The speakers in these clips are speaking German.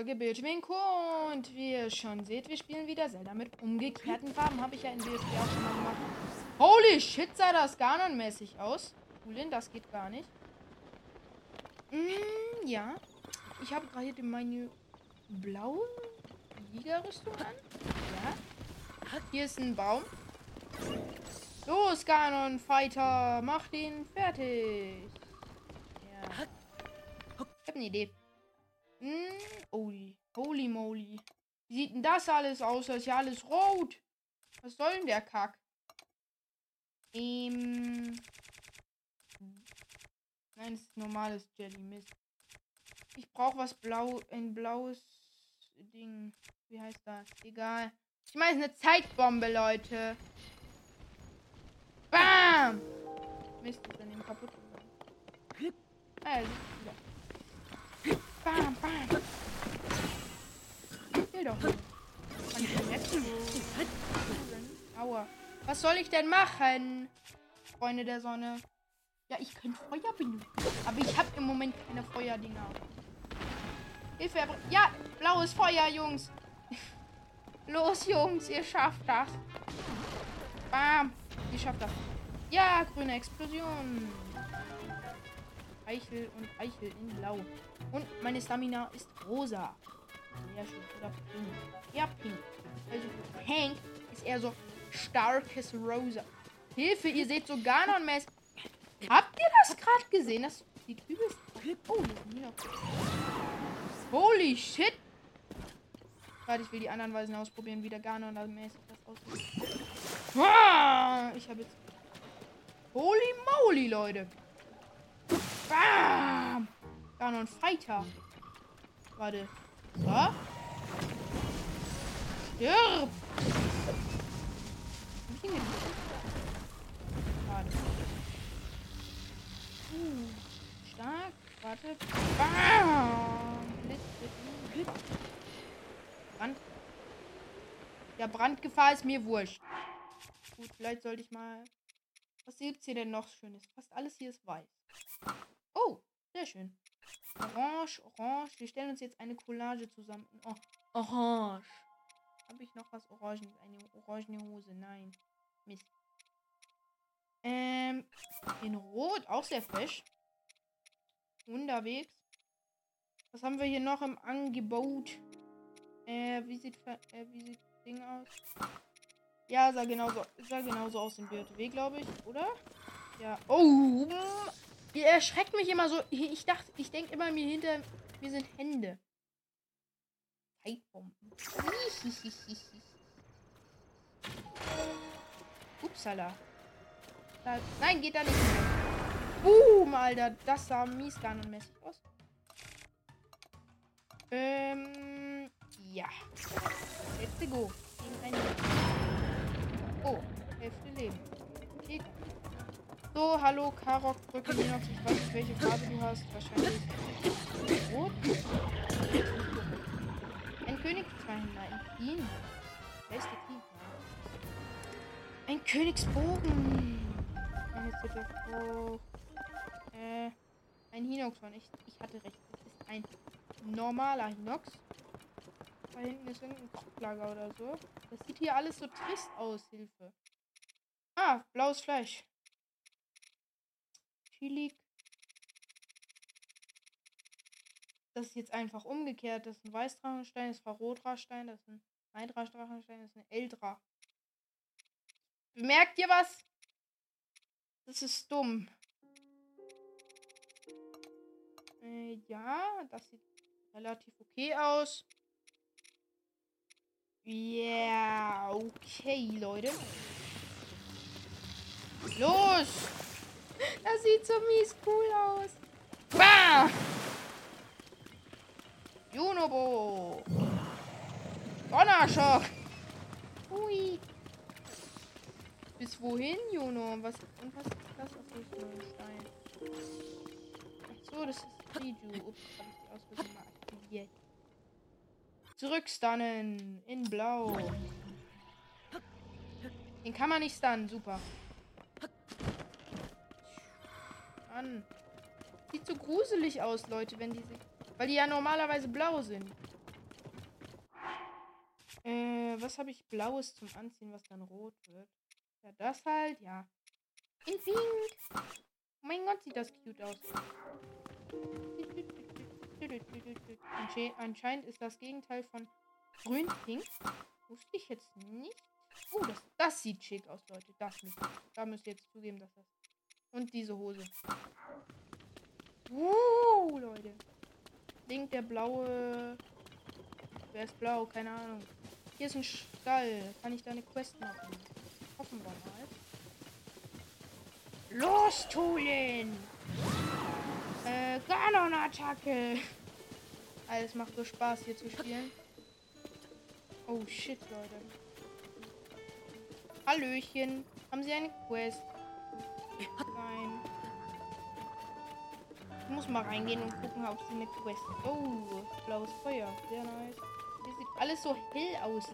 Folge Bildschwinko. Und wie ihr schon seht, wir spielen wieder Zelda mit umgekehrten Farben. Habe ich ja in BSB auch schon mal gemacht. Holy shit, sah das Ganon-mäßig aus. Ulin, das geht gar nicht. Mm, ja. Ich habe gerade meine blaue Liga-Rüstung an. Ja. Hier ist ein Baum. Los, Ganon, Fighter, mach den fertig. Ja. Ich habe eine Idee. Mm, holy, holy moly. Wie sieht denn das alles aus? Das ist ja alles rot. Was soll denn der Kack? Ähm. Nein, es ist normales Jelly Mist. Ich brauche was blau, ein blaues Ding. Wie heißt das? Egal. Ich meine, eine Zeitbombe, Leute. Bam! Mist, ist an dem kaputt gegangen. Also, wieder. Bam, bam. Kann Aua. Was soll ich denn machen? Freunde der Sonne. Ja, ich könnte Feuer benutzen. Aber ich habe im Moment keine Feuerdinger. Hilfe, ja, blaues Feuer, Jungs. Los, Jungs, ihr schafft das. Bam. Ihr schafft das. Ja, grüne Explosion. Eichel und Eichel in blau. Und meine Stamina ist rosa. Sehr schön. Oder pink. Ja, pink. Also pink ist eher so starkes rosa. Hilfe, ihr seht so Ganon-mäßig. Habt ihr das gerade gesehen? Das sieht übelst. Oh. Holy shit. Warte, ich will die anderen Weisen ausprobieren, wie der Ganon-mäßig das aussieht. Ah, ich habe jetzt. Holy moly, Leute. Bam! Ganon Fighter. Warte. So. Stirb! Warte. Uh, stark. Warte. Bam! Blitz, Blitz. Brand. Ja, Brandgefahr ist mir wurscht. Gut, vielleicht sollte ich mal. Was gibt's hier denn noch Schönes? Fast alles hier ist weiß. Oh, sehr schön. Orange, orange. Wir stellen uns jetzt eine Collage zusammen. Oh, orange. Habe ich noch was Orangenes? Eine orangene Hose? Nein. Mist. Ähm, in Rot, auch sehr fesch. Unterwegs. Was haben wir hier noch im Angebot? Äh, wie sieht, äh, wie sieht das Ding aus? Ja, sah genauso, sah genauso aus im BTW, glaube ich, oder? Ja. Oh, ihr erschreckt mich immer so. Ich dachte, ich denke immer mir hinter mir sind Hände. Upsala. Da, nein, geht da nicht. Boom, Alter. Das sah mies mäßig aus. Ähm, ja. Let's go. So, hallo, Karok, Brücke, Linux. Ich weiß nicht, welche Farbe du hast. Wahrscheinlich rot. Ein König, zwei Händler, ein Queen. Wer ist der Queen? Ein Königsbogen. Eine Zitte hoch. Äh, ein Hinoxhorn. Ich, ich hatte recht. Es ist ein normaler Hinox. Da hinten ist irgendein Kopflager oder so. Das sieht hier alles so trist aus, Hilfe. Ah, blaues Fleisch. Chili. Das ist jetzt einfach umgekehrt. Das ist ein Weißdrachenstein, das ist ein Rodrastein, das ist ein Eindrachenstein, das ist ein Eldra. Bemerkt ihr was? Das ist dumm. Äh, ja, das sieht relativ okay aus. Yeah, okay, Leute. Los! Das sieht so mies cool aus. Bah! Junobo! Donnerschock! Hui! Bis wohin, Juno? Was, und was ist das? auf ein Stein. Ach so, das ist Riju. Ups, hab ich die Ausrüstung mal aktiviert. Zurückstunnen. In blau. Den kann man nicht stunnen. Super. An. Sieht so gruselig aus, Leute, wenn die sich. Weil die ja normalerweise blau sind. Äh, was habe ich Blaues zum Anziehen, was dann rot wird? Ja, das halt, ja. In Pink. Oh mein Gott, sieht das cute aus. Anscheinend ist das Gegenteil von grün-pink. Wusste ich jetzt nicht. Oh, das, das sieht schick aus, Leute. Das müsst, da müsst ihr jetzt zugeben, dass das. Und diese Hose. Uh, Leute. Link der blaue. Wer ist blau? Keine Ahnung. Hier ist ein Stall. Kann ich da eine Quest machen? Hoffen wir mal. Los, Tulin! Äh, Ganon-Attacke! Alles macht so Spaß hier zu spielen. Oh shit, Leute. Hallöchen. Haben Sie eine Quest? Nein. Ich muss mal reingehen und gucken, ob sie eine Quest. Oh, blaues Feuer. Sehr nice. Hier sieht alles so hell aus.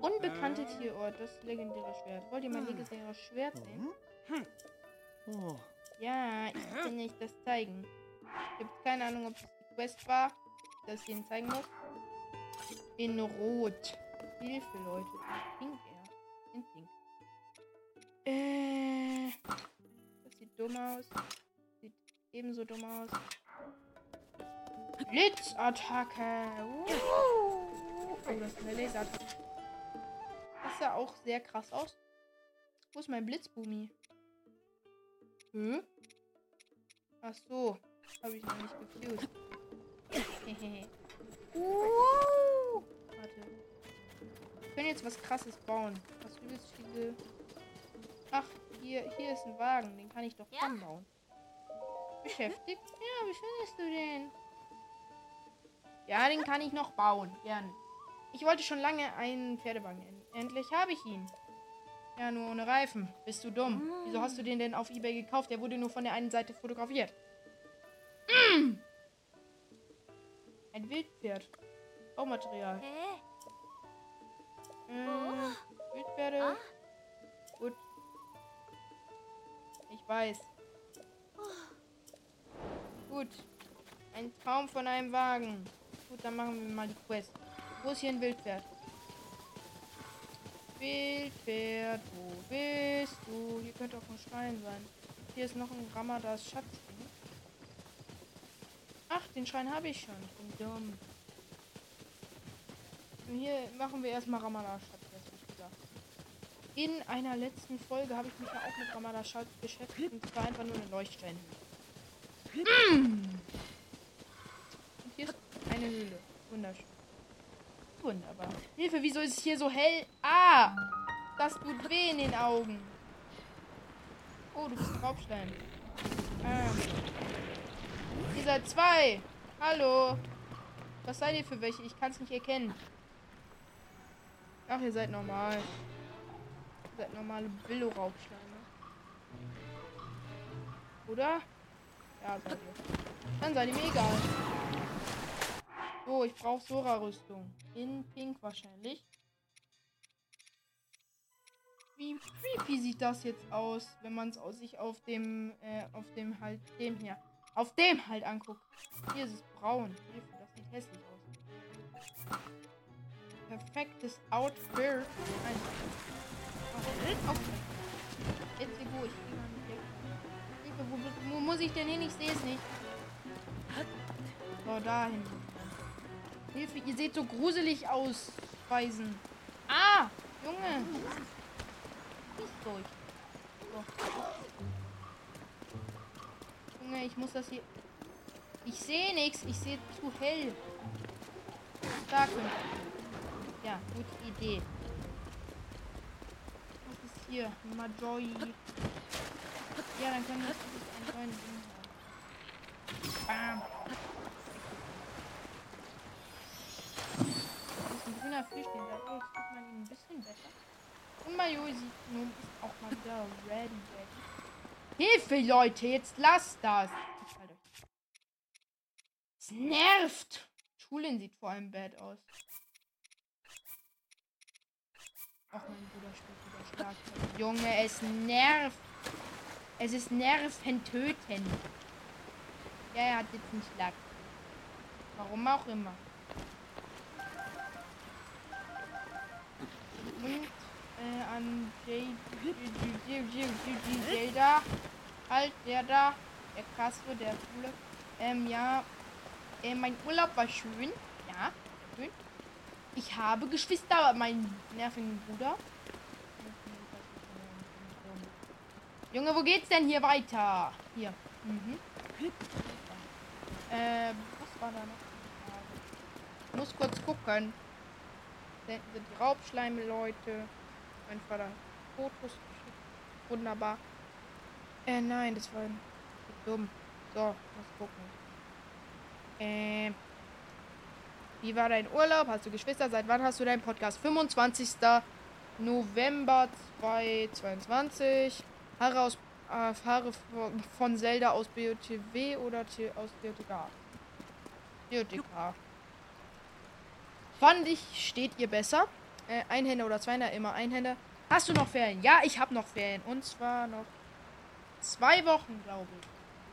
Unbekannte Tierort. Das legendäre Schwert. Wollt ihr mein legendäres Schwert sehen? Oh. Ja, ich kann euch das zeigen. Ich habe keine Ahnung, ob es die Quest war, dass ich Ihnen zeigen muss. In Rot. Hilfe, Leute. In Pink eher. In Pink. Äh. Dumm aus. Sieht ebenso dumm aus. Blitzattacke. Oh, das ist eine Laserattacke. Das sah auch sehr krass aus. Wo ist mein Blitzbumi? Hm? Ach so. Habe ich noch nicht gefused. uh. Warte. Wir können jetzt was krasses bauen. Was übelst viele. Ach, hier, hier ist ein Wagen. Den kann ich doch ja. bauen. Beschäftigt? Ja, wie findest du den? Ja, den kann ich noch bauen. Gerne. Ich wollte schon lange einen Pferdewagen. Endlich habe ich ihn. Ja, nur ohne Reifen. Bist du dumm? Wieso hast du den denn auf Ebay gekauft? Der wurde nur von der einen Seite fotografiert. Mm. Ein Wildpferd. Baumaterial. Hä? Äh, oh. Wildpferde. Ah. Gut. Ich weiß. Gut. Ein Traum von einem Wagen. Gut, dann machen wir mal die Quest. Wo ist hier ein Wildpferd? Wildpferd, wo bist du? Hier könnte auch ein Schrein sein. Hier ist noch ein Ramadas Schatz. Ach, den Schrein habe ich schon. Ich bin dumm. Und hier machen wir erstmal Ramadas Schatz. In einer letzten Folge habe ich mich ja auch mit Ramadas Schatz beschäftigt. Und zwar einfach nur eine Leuchtstein. Mm. Und hier ist eine Höhle. Wunderschön. Wunderbar. Hilfe, wieso ist es hier so hell? Ah! Das tut weh in den Augen. Oh, du bist ein Raubstein. Ähm. Ihr seid zwei. Hallo. Was seid ihr für welche? Ich kann es nicht erkennen. Ach, ihr seid normal. Seid normale Billo-Raubsteine. Oder? Ja, seid ihr. Dann seid ihr mir egal. Oh, ich brauche Sora-Rüstung. In Pink wahrscheinlich. Wie creepy sieht das jetzt aus, wenn man es sich auf dem, äh, auf dem halt, dem hier, auf dem halt anguckt. Hier ist es braun. Das sieht hässlich aus. Perfektes Outfit. Oh. Jetzt wo ich Hilfe, wo, wo muss ich denn hin? Ich sehe es nicht. So, dahin. Hilfe, ihr seht so gruselig aus, Weisen. Ah, Junge. Nicht durch. So. Junge, ich muss das hier... Ich sehe nichts. Ich sehe zu hell. Da könnte Ja, gute Idee. Was ist hier? Majoi. Ja, dann können wir das einen neuen Ding haben. Bam. grüner Fisch, den dadurch sieht man ihn ein bisschen besser. Und Major sieht nun ist auch mal wieder ready. ready. Hilfe, Leute, jetzt lasst das. Es nervt. Schulin sieht vor allem bad aus. Auch mein Bruder spielt wieder stark. Junge, es nervt. Es ist nervend töten. Ja, er hat jetzt nicht Lack. Und äh, an J da. Halt, der da. Der Castro, der Coole. Ähm, ja. Äh, mein Urlaub war schön. Ja, schön. Ich habe Geschwister, meinen nervigen Bruder. Junge, wo geht's denn hier weiter? Hier. Mhm. Äh, was war da noch? Ich muss kurz gucken. sind die Raubschleime-Leute. Mein Vater Fotos geschickt. Wunderbar. Äh, nein, das war dumm. So, muss gucken. Äh, wie war dein Urlaub? Hast du Geschwister? Seit wann hast du deinen Podcast? 25. November 2022. Haare, aus, äh, Haare von Zelda aus BOTW oder aus DOTK? DOTK. Fand ich, steht ihr besser. Äh, Einhänder oder Zweihänder, immer Einhänder. Hast du noch Ferien? Ja, ich habe noch Ferien. Und zwar noch zwei Wochen, glaube ich.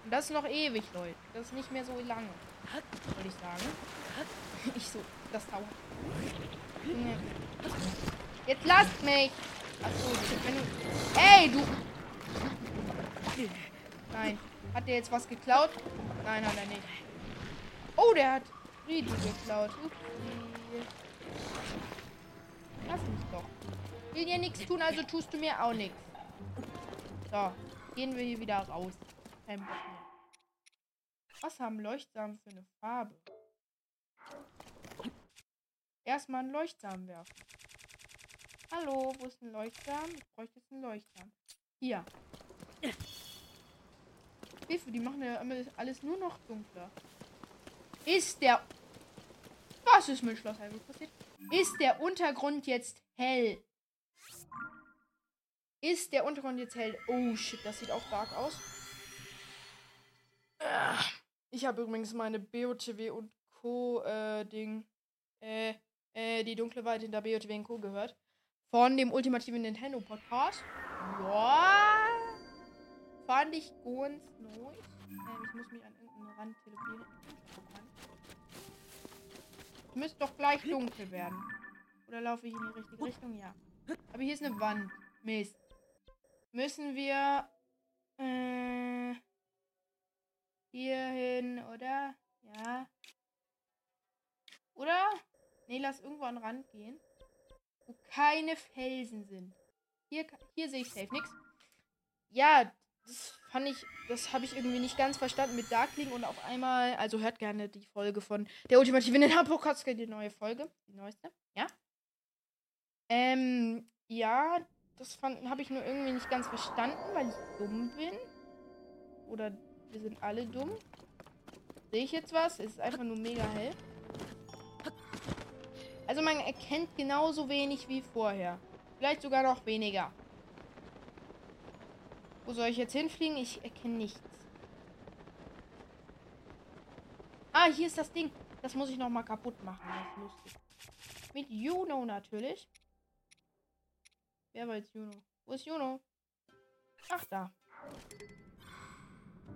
Und das ist noch ewig, Leute. Das ist nicht mehr so lange. Würde ich sagen. Ich so, das dauert. Jetzt lasst mich! Achso, wenn du. Ey, du! Nein. Hat der jetzt was geklaut? Nein, hat er nicht. Oh, der hat Friedi geklaut. Lass mich doch. Will dir nichts tun, also tust du mir auch nichts. So, gehen wir hier wieder raus. Was haben Leuchtsamen für eine Farbe? Erstmal einen Leuchtsamen werfen. Hallo, wo ist ein Leuchtsamen? Ich bräuchte jetzt einen Leuchtsamen. Hier. Hilfe, die machen ja alles nur noch dunkler. Ist der... Was ist mit Schloss Hyrule passiert? Ist der Untergrund jetzt hell? Ist der Untergrund jetzt hell? Oh shit, das sieht auch dark aus. Ich habe übrigens meine BOTW und Co. Äh, Ding. Äh, äh, die dunkle Weite in der BOTW und Co. gehört. Von dem ultimativen Nintendo Podcast. Ja. Fand ich ganz neu. Ähm, ich muss mich an irgendeinen Rand teleportieren. Es müsste doch gleich dunkel werden. Oder laufe ich in die richtige Richtung? Ja. Aber hier ist eine Wand. Mist. Müssen wir äh, hier hin, oder? Ja. Oder? Nee, lass irgendwo an den Rand gehen. Wo keine Felsen sind. Hier, hier sehe ich safe nichts. Ja, das fand ich, das habe ich irgendwie nicht ganz verstanden mit Darkling und auf einmal, also hört gerne die Folge von der ultimative Ninja Podcast, die neue Folge, die neueste, ja? Ähm, ja, das habe ich nur irgendwie nicht ganz verstanden, weil ich dumm bin. Oder wir sind alle dumm. Sehe ich jetzt was? Es ist einfach nur mega hell. Also man erkennt genauso wenig wie vorher. Vielleicht sogar noch weniger. Wo soll ich jetzt hinfliegen? Ich erkenne nichts. Ah, hier ist das Ding. Das muss ich noch mal kaputt machen. Das ist lustig. Mit Juno natürlich. Wer war jetzt Juno? Wo ist Juno? Ach, da.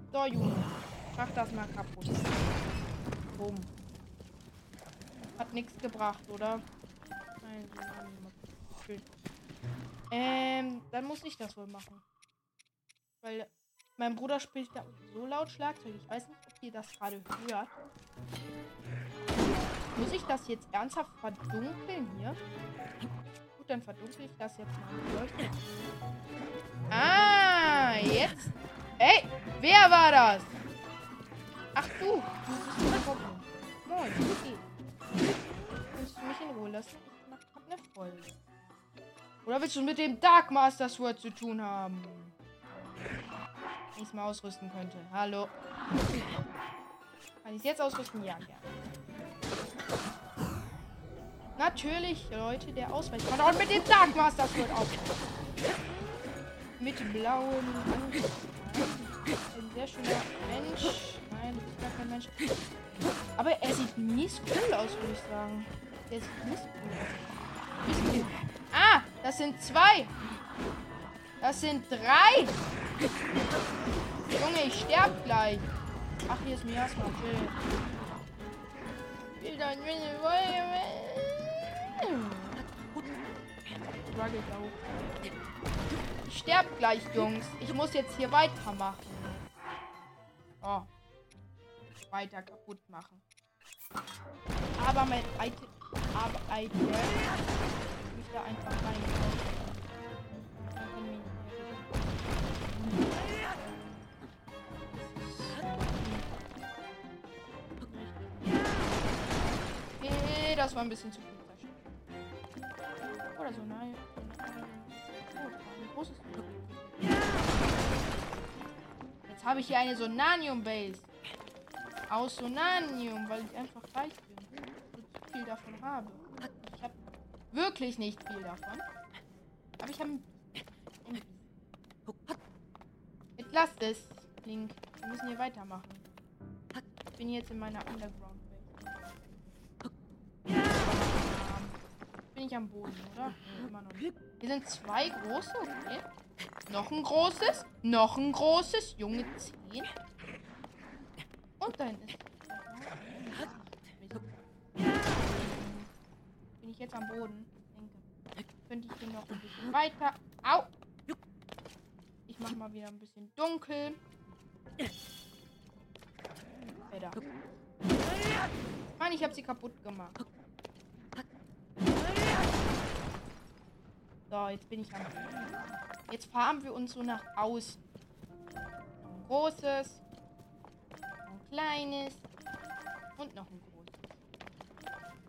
So, Juno. Mach das mal kaputt. Bumm. Hat nichts gebracht, oder? Ähm, dann muss ich das wohl machen. Weil mein Bruder spielt da so laut Schlagzeug. Ich weiß nicht, ob ihr das gerade hört. Muss ich das jetzt ernsthaft verdunkeln hier? Gut, dann verdunkel ich das jetzt mal. Ah, jetzt. Ey, wer war das? Ach du. Moin, okay. Willst du mich in Ruhe lassen? Ich mach eine Folge. Oder willst du mit dem Dark Master Sword zu tun haben? Wenn ich es mal ausrüsten könnte. Hallo. Kann ich es jetzt ausrüsten? Ja, gerne. Natürlich, Leute, der kann auch mit dem Dark Master Sword auf. Mit blauen Ein sehr schöner Mensch. Mensch. Aber er sieht nicht cool aus, würde ich sagen. Der sieht nicht cool aus. Ah, das sind zwei. Das sind drei. Junge, ich sterb gleich. Ach, hier ist Miasma. Chill. Will struggelt auch. Ich sterbe gleich, Jungs. Ich muss jetzt hier weitermachen. Oh. Weiter kaputt machen. Aber mein Item. Aber Item. Ich da einfach rein. das war ein bisschen zu viel. Oder so, nein. Oh. Jetzt habe ich hier eine Sonanium-Base. Aus Sonanium, weil ich einfach reich bin. Und viel davon habe. Ich habe wirklich nicht viel davon. Aber ich habe Jetzt lasst es, Link. Wir müssen hier weitermachen. Ich bin jetzt in meiner Underground. bin ich am Boden, oder? Nee. Hier sind zwei große, okay. Noch ein großes, noch ein großes, Junge 10. Und da hinten ist. Bin ich jetzt am Boden? Denke. Könnte ich hier noch ein bisschen weiter. Au! Ich mach mal wieder ein bisschen dunkel. Alter. Mann, ich hab sie kaputt gemacht. So, jetzt bin ich am. Jetzt fahren wir uns so nach außen. Ein großes. Ein kleines. Und noch ein großes.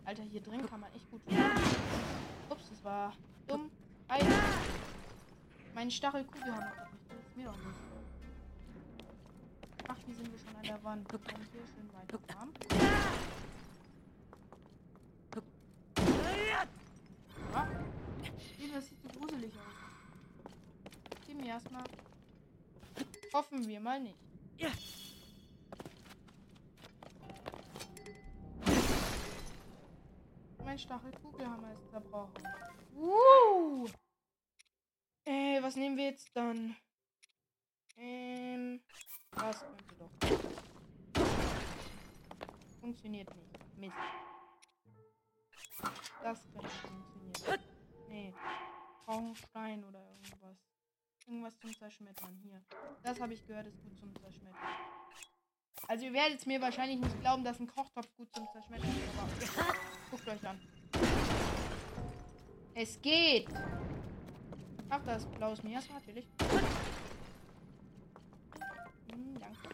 Alter, hier drin kann man echt gut fahren. Ups, das war dumm. Alter. Mein Stachelkugel haben wir nicht. Das ist mir doch nicht. Ach, hier sind wir schon an der Wand. Wir können hier schön weiterfahren. Ja. Das sieht so gruselig aus. Gib mir erstmal. Hoffen wir mal nicht. Mein Stachelkugelhammer ist zerbrochen. Uh. Äh, was nehmen wir jetzt dann? Ähm, das könnte doch. Funktioniert nicht. Mist. Das könnte funktionieren. Nee. Brauchen Stein oder irgendwas. Irgendwas zum Zerschmettern. Hier. Das habe ich gehört, ist gut zum Zerschmettern. Also ihr werdet mir wahrscheinlich nicht glauben, dass ein Kochtopf gut zum Zerschmettern ist, aber guckt euch an. Es geht. Ach, das blaues Mias natürlich. Hm, danke.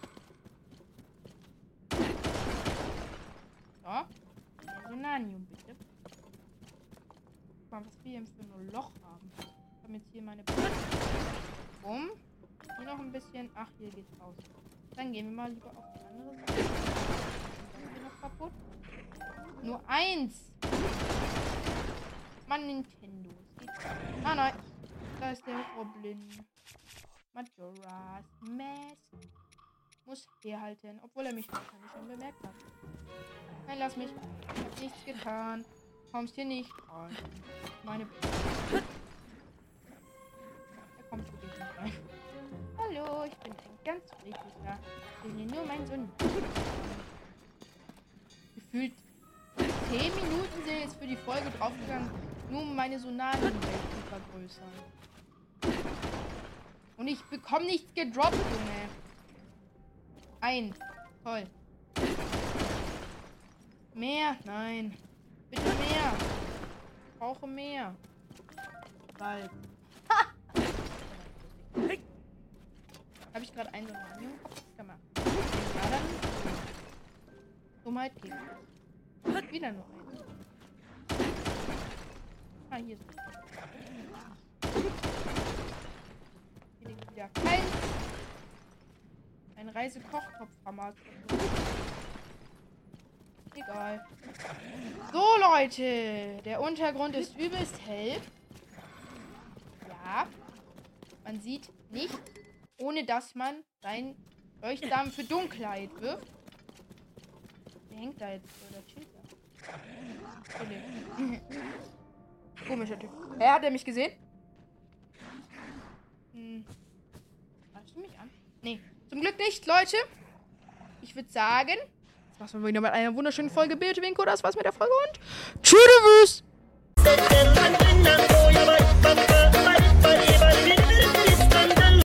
So. Resonanium bitte mal, was wir hier für ein Loch haben. Ich habe jetzt hier meine... Bumm. Hier noch ein bisschen. Ach, hier geht's raus. Dann gehen wir mal lieber auf noch kaputt? Nur eins. Mann, Nintendo. Ah, nein. Da ist der Goblin. Majora's Mask. Muss herhalten, obwohl er mich wahrscheinlich schon bemerkt hat. Nein, lass mich. Ich hab nichts getan kommst hier nicht rein. Meine. Er kommt wirklich nicht rein. Hallo, ich bin ganz friedlicher. Ich will hier nur meinen Sohn. Gefühlt 10 Minuten sind jetzt für die Folge draufgegangen, nur um meine Sonalen zu vergrößern. Und ich bekomme nichts gedroppt, Junge. Ein. Toll. Mehr? Nein. Bitte mehr. Ich brauche mehr. Bald. Habe ich gerade einen einen Kopf gemacht? Ja, dann. Dummheit geht. Wieder nur eins. Ah, hier ist Hier liegt wieder kein. Ein Reisekochtopfhammer. Egal. So, Leute. Der Untergrund ist übelst hell. Ja. Man sieht nicht, ohne dass man seinen Leuchtsamen für Dunkelheit wirft. Der hängt da jetzt oder chillt da. Komischer Typ. Er hat er mich gesehen? Hm. Hast du mich an? Nee. Zum Glück nicht, Leute. Ich würde sagen, das war's wieder mit einer wunderschönen Folge Bildwinko. Das war's mit der Folge und tschüss.